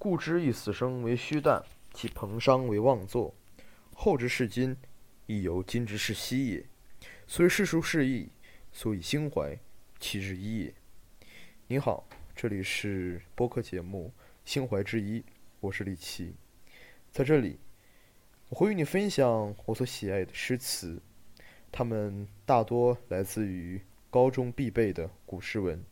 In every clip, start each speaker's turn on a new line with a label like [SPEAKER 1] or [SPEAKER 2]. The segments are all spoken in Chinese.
[SPEAKER 1] 故之以死生为虚诞，其彭殇为妄作。后之视今，亦犹今之视昔也。虽世殊事异，所以心怀其之一也。你好，这里是播客节目《心怀之一》，我是李琦。在这里，我会与你分享我所喜爱的诗词，它们大多来自于高中必备的古诗文。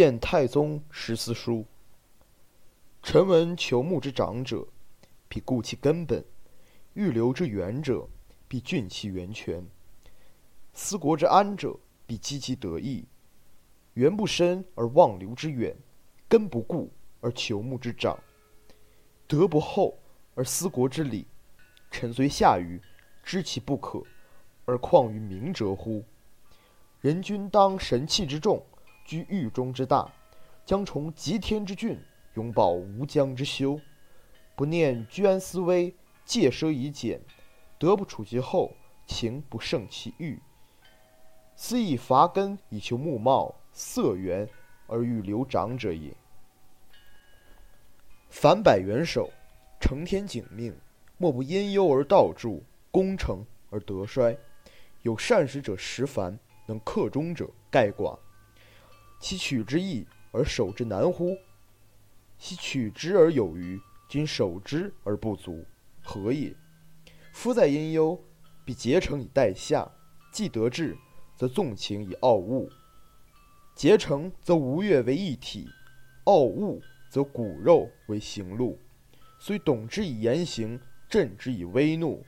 [SPEAKER 1] 见太宗十四书。臣闻求木之长者，必固其根本；欲留之远者，必峻其源泉；思国之安者，必积其德义。源不深而望流之远，根不固而求木之长，德不厚而思国之理。臣虽下愚，知其不可，而况于明哲乎？人君当神器之重。居狱中之大，将崇极天之峻，永保无疆之修。不念居安思危，戒奢以俭，德不处其厚，情不胜其欲。斯以伐根以求木茂，色源而欲留长者也。凡百元首，承天景命，莫不因忧而道助，功成而德衰。有善始者实繁，能克忠者盖寡。其取之易而守之难乎？昔取之而有余，今守之而不足，何也？夫在殷忧，必竭诚以待下；既得志，则纵情以傲物。竭诚则吴越为一体，傲物则骨肉为行路。虽懂之以言行，振之以威怒，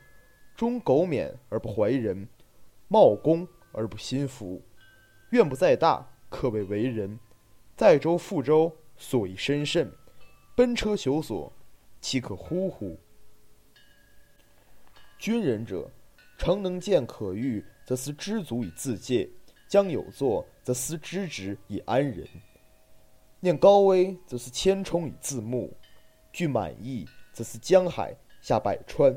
[SPEAKER 1] 终苟免而不怀仁，冒功而不心服。愿不在大，可谓为人；载舟覆舟，所以身甚；奔车求索，岂可忽乎？军人者，诚能见可欲，则思知足以自戒；将有作，则思知止以安人；念高危，则思千冲以自牧；具满意，则思江海下百川；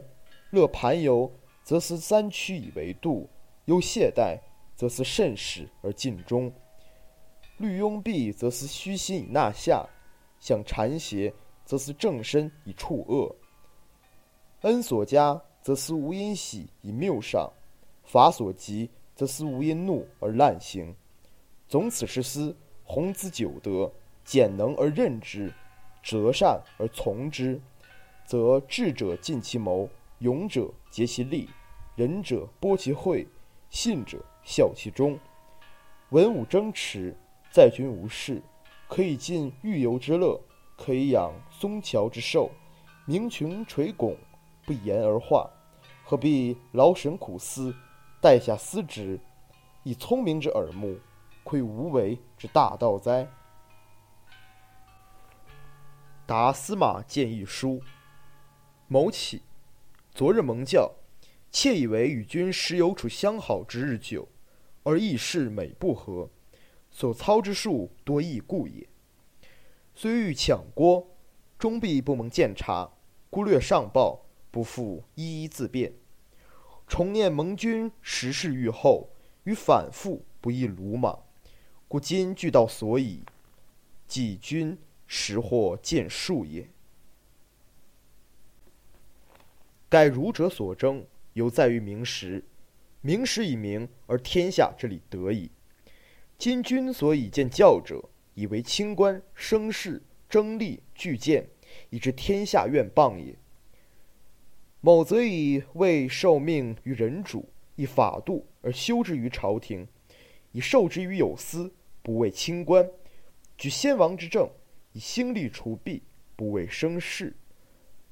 [SPEAKER 1] 乐盘游，则思三曲以为度；忧懈怠，则思慎始而尽终；虑拥蔽，则思虚心以纳下；想禅邪，则思正身以处恶；恩所加。则思无因喜以谬上，法所及，则思无因怒而滥行。总此十思，弘兹九德，简能而任之，择善而从之，则智者尽其谋，勇者竭其力，仁者播其惠，信者效其忠。文武争持，在君无事，可以尽御游之乐，可以养松乔之寿，名穷垂拱，不言而化。何必劳神苦思，待下思之，以聪明之耳目，窥无为之大道哉？答司马见一书。某起，昨日蒙教，窃以为与君时有处相好之日久，而议事每不和，所操之术多异故也。虽欲抢郭，终必不蒙见察，孤略上报。不复一一自辩，重念盟军时事愈后，与反复不亦鲁莽，故今俱到所以，己君实或见数也。盖儒者所争，犹在于明时。明时以明，而天下之理得矣。今君所以见教者，以为清官生事争利巨见，以致天下愿谤也。某则以为受命于人主，以法度而修之于朝廷，以授之于有司，不为清官；举先王之政，以兴利除弊，不为生事；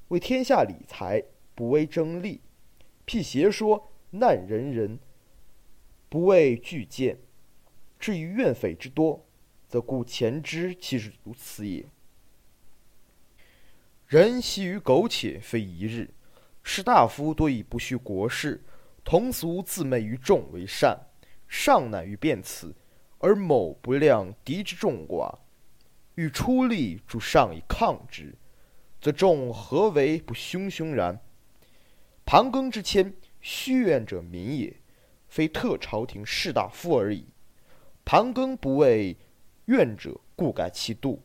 [SPEAKER 1] 为天下理财，不为争利；辟邪说，难人人，不为巨见。至于怨匪之多，则故前之其实如此也。人习于苟且，非一日。士大夫多以不恤国事，同俗自媚于众为善，尚乃于辩此，而某不量敌之众寡，欲出力助上以抗之，则众何为不汹汹然？盘庚之谦，虚怨者民也，非特朝廷士大夫而已。盘庚不为怨者，故改其度，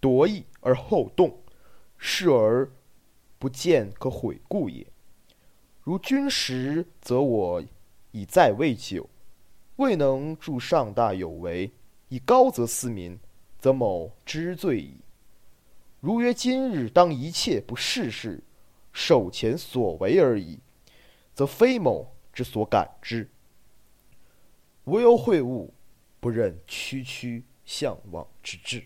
[SPEAKER 1] 夺意而后动，视而。不见可悔故也。如君时，则我以在位久，未能助上大有为，以高则思民，则某知罪矣。如曰今日当一切不事事，守前所为而已，则非某之所感之。无忧会物，不任区区向往之志。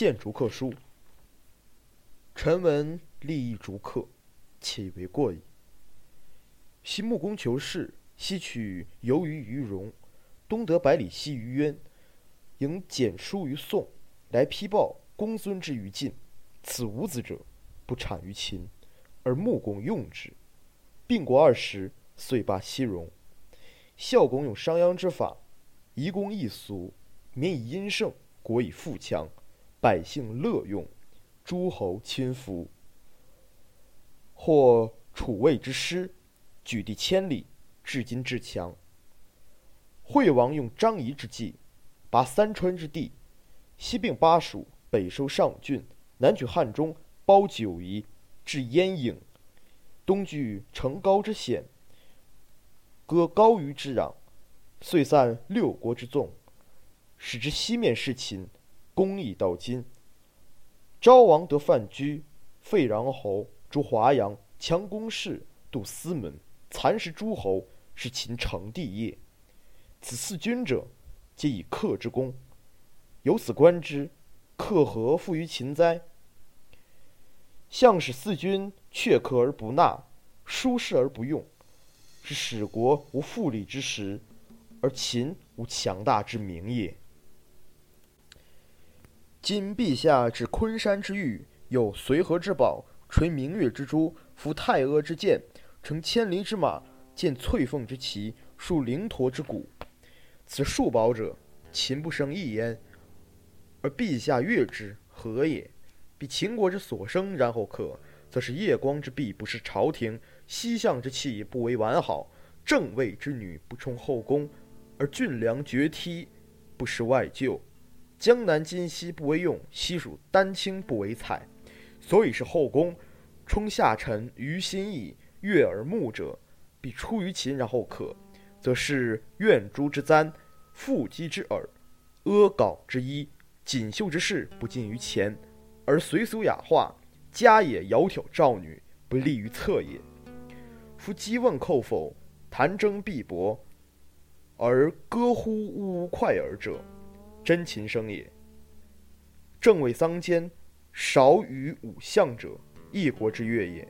[SPEAKER 1] 见逐客书。臣闻立一逐客，且以为过矣。昔穆公求士，西取由于于戎，东得百里奚于渊，迎简书于宋，来批报公孙之于晋。此五子者，不产于秦，而穆公用之。并国二十，遂罢西戎。孝公用商鞅之法，移公易俗，民以殷盛，国以富强，百姓乐用，诸侯亲服。或楚魏之师，举地千里，至今至强。惠王用张仪之计，拔三川之地，西并巴蜀，北收上郡，南取汉中，包九夷，至鄢郢，东据成皋之险。割高于之壤，遂散六国之众，使之西面事秦，公义到今。昭王得范雎，废穰侯，逐华阳，强公室，度司门，蚕食诸侯，是秦成帝业。此四君者，皆以克之功。由此观之，克何负于秦哉？项使四君却克而不纳，疏士而不用。是使国无富利之时，而秦无强大之名也。今陛下至昆山之玉，有随和之宝，垂明月之珠，服太阿之剑，乘千里之马，见翠凤之旗，树灵驼之骨。此数宝者，秦不生一焉，而陛下悦之，何也？彼秦国之所生，然后克，则是夜光之璧，不是朝廷。西向之气不为完好，正位之女不充后宫，而俊良绝梯不失外厩，江南今夕不为用，西蜀丹青不为采，所以是后宫充下臣于心意悦耳目者，必出于秦然后可，则是怨珠之簪，腹肌之耳，阿缟之衣，锦绣之饰不尽于前，而随俗雅化，家也窈窕少女，不利于侧也。夫击问寇否，谈争必搏，而歌乎呜呜快耳者，真秦声也。正位桑间，少与五相者，一国之乐也。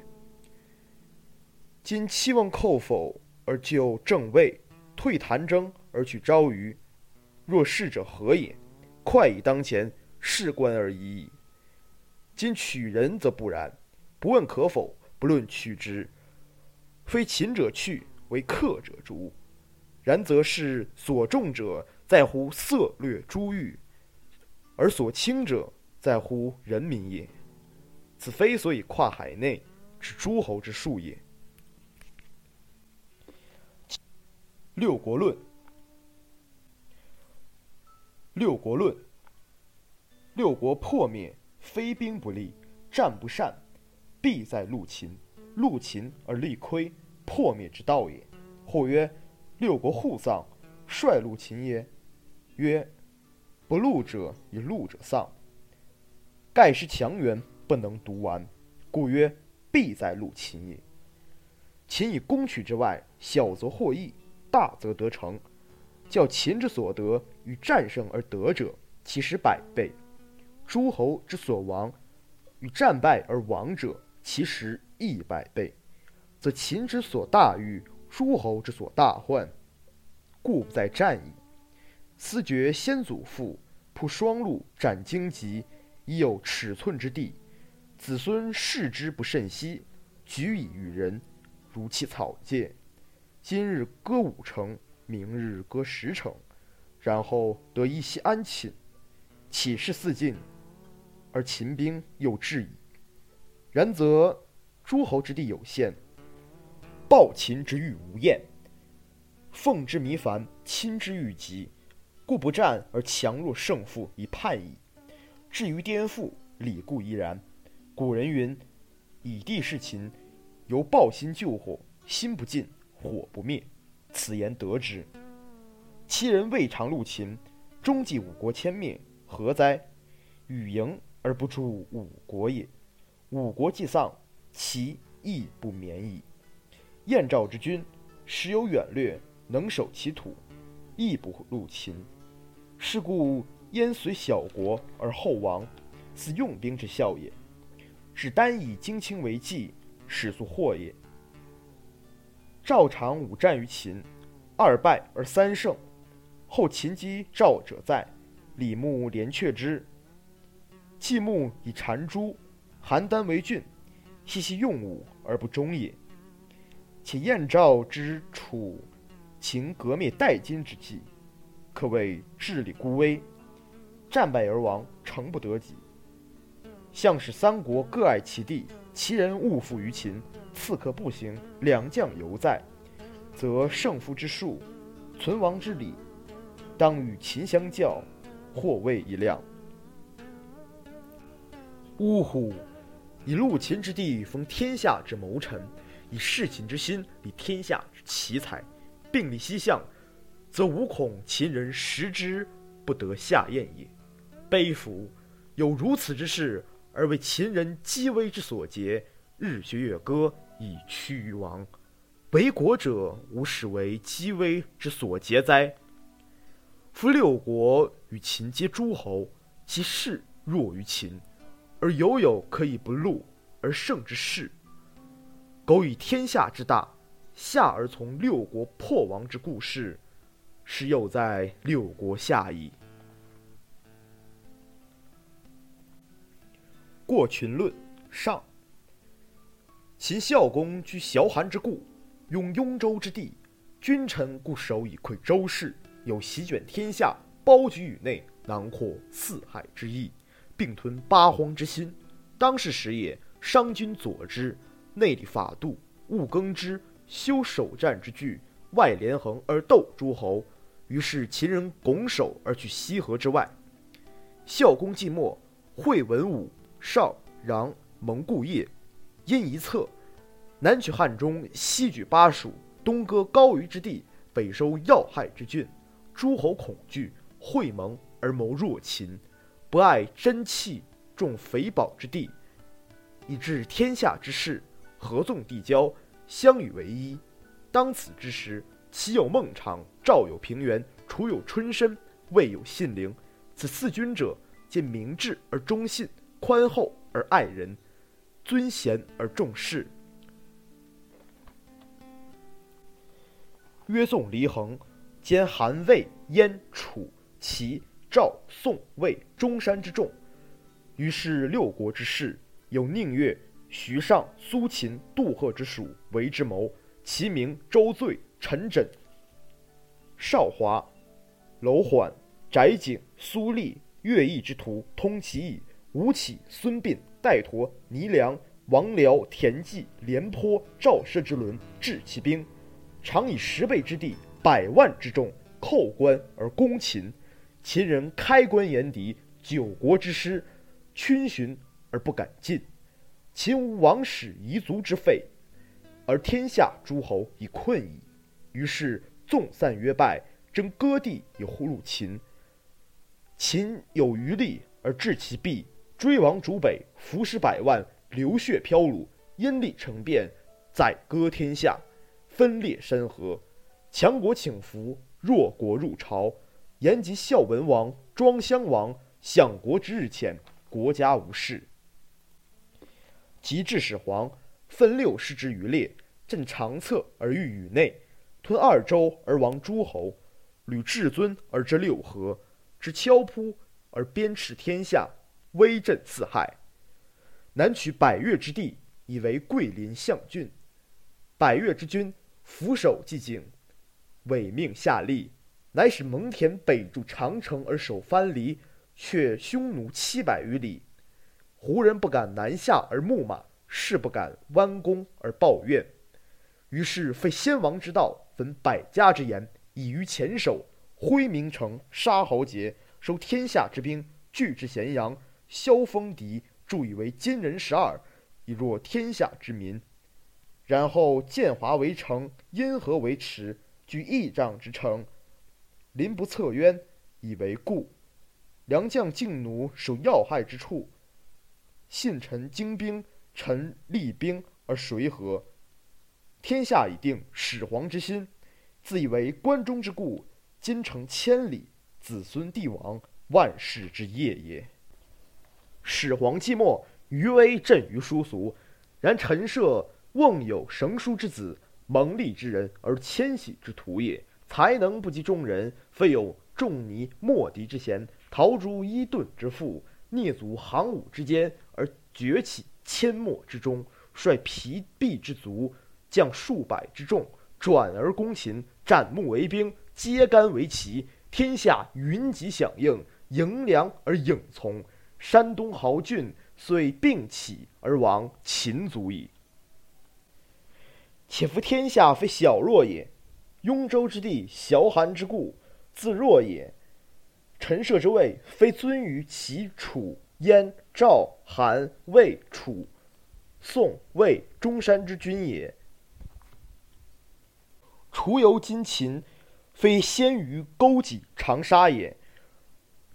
[SPEAKER 1] 今期问寇否而就正位，退谈争而取昭于，若是者何也？快以当前，事关而已矣。今取人则不然，不问可否，不论取之。非秦者去，为客者逐。然则是所重者在乎色略珠玉，而所轻者在乎人民也。此非所以跨海内之诸侯之术也。六国论。六国论。六国破灭，非兵不利，战不善，必在陆秦。陆秦而力亏。破灭之道也。或曰：六国互丧，率陆秦耶？曰：不戮者以戮者丧。盖失强援，不能独完，故曰必在陆秦也。秦以攻取之外，小则获益，大则得成。较秦之所得与战胜而得者，其实百倍；诸侯之所亡与战败而亡者，其实亦百倍。则秦之所大欲，诸侯之所大患，故不在战矣。思觉先祖父铺双路，斩荆棘，已有尺寸之地，子孙视之不甚惜，举以与人，如其草芥。今日割五城，明日割十城，然后得一息安寝，岂是四境？而秦兵又至矣。然则诸侯之地有限。暴秦之欲无厌，奉之弥繁，亲之欲急，故不战而强弱胜负以判矣。至于颠覆，理固依然。古人云：“以地事秦，犹抱薪救火，心不尽，火不灭。”此言得之。其人未尝入秦，终继五国迁灭，何哉？与迎而不助五国也。五国既丧，其亦不免矣。燕赵之君，时有远略，能守其土，亦不入秦。是故燕随小国而后亡，此用兵之效也。只单以精轻为计，始速祸也。赵常五战于秦，二败而三胜。后秦击赵者在，李牧连却之。季牧以谗诛，邯郸为郡，悉其用武而不忠也。且燕赵之楚、秦革灭殆金之际，可谓治理孤危，战败而亡，诚不得己。项使三国各爱其地，其人勿附于秦，刺客不行，良将犹在，则胜负之数，存亡之理，当与秦相较，或谓一亮。呜呼！以戮秦之地，封天下之谋臣；以事秦之心，理天下之奇才。并立西向，则无恐秦人食之不得下咽也。悲夫！有如此之事！而为秦人积威之所劫，日学月歌以趋于亡。为国者无始为积威之所劫哉？夫六国与秦皆诸侯，其势弱于秦，而犹有可以不戮而胜之势。苟以天下之大，下而从六国破亡之故事，是又在六国下矣。过群论上。秦孝公居崤函之固，拥雍州之地，君臣固守以窥周室，有席卷天下，包举宇内，囊括四海之意，并吞八荒之心。当世时也，商君佐之，内立法度，务耕之，修守战之具，外连横而斗诸侯。于是秦人拱手而去西河之外。孝公既没，惠文武。少穰蒙故业，因一策，南取汉中，西举巴蜀，东割高于之地，北收要害之郡。诸侯恐惧，会盟而谋弱秦，不爱珍器，重肥宝之地，以致天下之士合纵递交，相与为一。当此之时，岂有孟尝，赵有平原，楚有春申，魏有信陵。此四君者，皆明智而忠信。宽厚而爱人，尊贤而重士。约宋黎衡，兼韩魏燕楚齐赵宋魏中山之众。于是六国之士，有宁越、徐尚、苏秦、杜赫之属为之谋。其名周醉、陈轸、邵华、楼缓、翟景、苏厉、乐毅之徒，通其意。吴起、孙膑、戴佗、倪良、王僚、田忌、廉颇、赵奢之轮，治其兵，常以十倍之地、百万之众，寇关而攻秦。秦人开关言敌，九国之师，逡巡而不敢进。秦无王室遗族之废，而天下诸侯已困矣。于是纵散约败，争割地以呼入秦。秦有余力而治其弊。追王逐北，伏尸百万，流血飘橹，阴力成变，宰割天下，分裂山河。强国请服，弱国入朝。延及孝文王，庄襄王，享国之日浅，国家无事。及至始皇，分六师之余列，镇长策而御宇内，吞二州而亡诸侯，履至尊而知六合，知敲扑而鞭笞天下。威震四海，南取百越之地，以为桂林象郡。百越之君俯首即颈，委命下吏，乃使蒙恬北筑长城而守藩篱，却匈奴七百余里。胡人不敢南下而牧马，士不敢弯弓而抱怨。于是废先王之道，焚百家之言，以于前手，挥名城，杀豪杰，收天下之兵，聚之咸阳。萧锋敌，助以为金人十二，以弱天下之民。然后建华为城，因河为池，居亿丈之城，临不测渊，以为固。良将劲弩守要害之处，信臣精兵，臣厉兵而谁和？天下已定，始皇之心，自以为关中之固，今成千里，子孙帝王，万世之业也。始皇既没，余威震于殊俗。然陈涉瓮有绳书之子，蒙利之人，而迁徙之徒也。才能不及众人，非有仲尼莫敌之贤，陶朱伊顿之父，蹑足行伍之间，而崛起阡陌之中，率疲弊之卒，将数百之众，转而攻秦，斩木为兵，揭竿为旗，天下云集响应，迎凉而影从。山东豪俊遂并起而亡，秦足矣。且夫天下非小弱也，雍州之地，崤函之固，自若也。陈涉之位，非尊于齐、楚、燕、赵、韩、魏、楚、宋、魏、中山之君也。除由今秦，非先于勾稽、长沙也。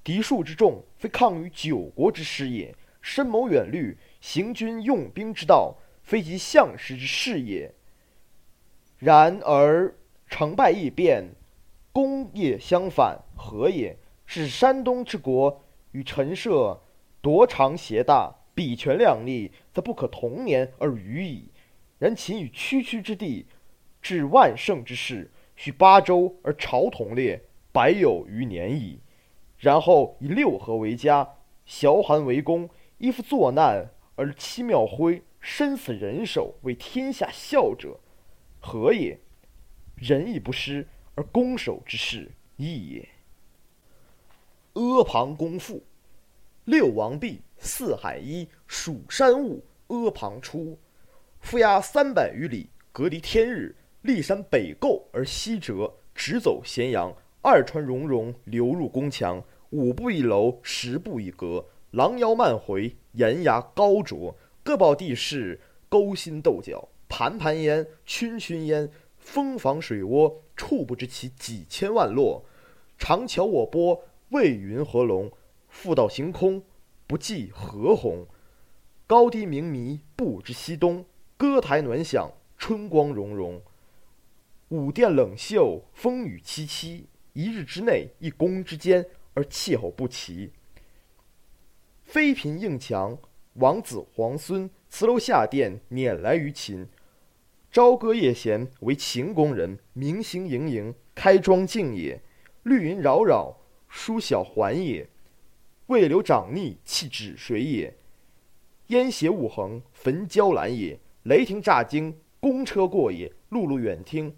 [SPEAKER 1] 敌数之众，非抗于九国之师也；深谋远虑，行军用兵之道，非及相识之事也。然而成败易变，功业相反，何也？是山东之国与陈涉夺长挟大，比权量力，则不可同年而语矣。然秦与区区之地，至万乘之势，许八州而朝同列，百有余年矣。然后以六合为家，崤函为宫，依附作难而七庙徽，身死人手，为天下笑者，何也？仁义不施而攻守之势异也。阿房宫赋：六王毕，四海一，蜀山兀，阿房出。覆压三百余里，隔离天日。骊山北构而西折，直走咸阳。二川溶溶，流入宫墙。五步一楼，十步一阁，廊腰漫回，檐牙高卓，各抱地势，勾心斗角，盘盘焉，群群焉，蜂房水涡，触不知其几千万落。长桥我波，未云何龙？复道行空，不计何鸿。高低明迷，不知西东。歌台暖响，春光融融。舞殿冷袖，风雨凄凄。一日之内，一宫之间。而气候不齐，妃嫔应强，王子皇孙辞楼下殿，辇来于秦。朝歌夜弦，为秦宫人；明星盈盈，开庄敬也。绿云扰扰，疏晓还也。渭流涨逆，弃止水也。烟斜雾横，焚椒兰也。雷霆乍惊，公车过也。碌碌远听，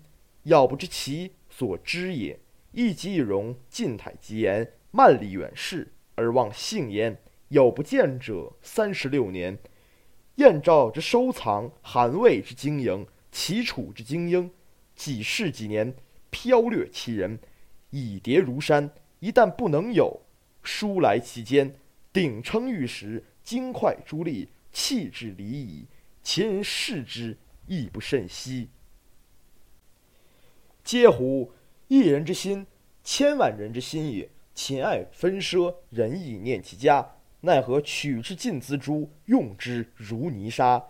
[SPEAKER 1] 杳不知其所知也。一疾一荣，进态极严。万里远视而望幸焉，有不见者三十六年。燕赵之收藏，韩魏之经营，齐楚之精英，几世几年，飘掠其人，以迭如山。一旦不能有，书来其间，鼎称玉石，金块珠砾，弃之离矣。秦人视之，亦不甚惜。嗟乎！一人之心，千万人之心也。勤爱分奢，仁义念其家，奈何取之尽锱铢，用之如泥沙？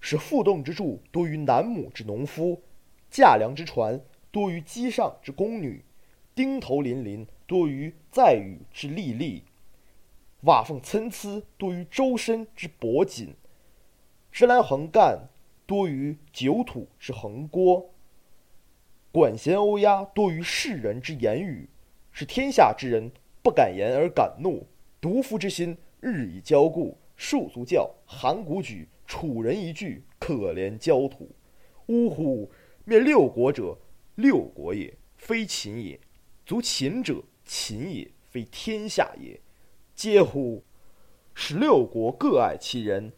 [SPEAKER 1] 使负栋之柱多于南亩之农夫，架梁之船多于机上之宫女，钉头林林多于载羽之吏吏，瓦缝参差多于周身之帛锦，直来横干多于酒土之横锅，管弦欧鸦多于世人之言语。使天下之人不敢言而敢怒，独夫之心日以骄固。戍卒叫，函谷举，楚人一句，可怜焦土。呜呼！灭六国者，六国也，非秦也；足秦者，秦也，非天下也。嗟乎！使六国各爱其人，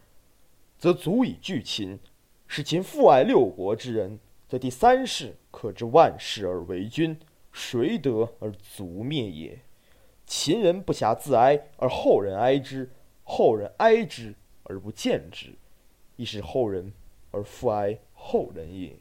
[SPEAKER 1] 则足以拒秦；使秦复爱六国之人，这第三世可知万世而为君。谁得而足灭也？秦人不暇自哀，而后人哀之；后人哀之而不见之，亦是后人而复哀后人也。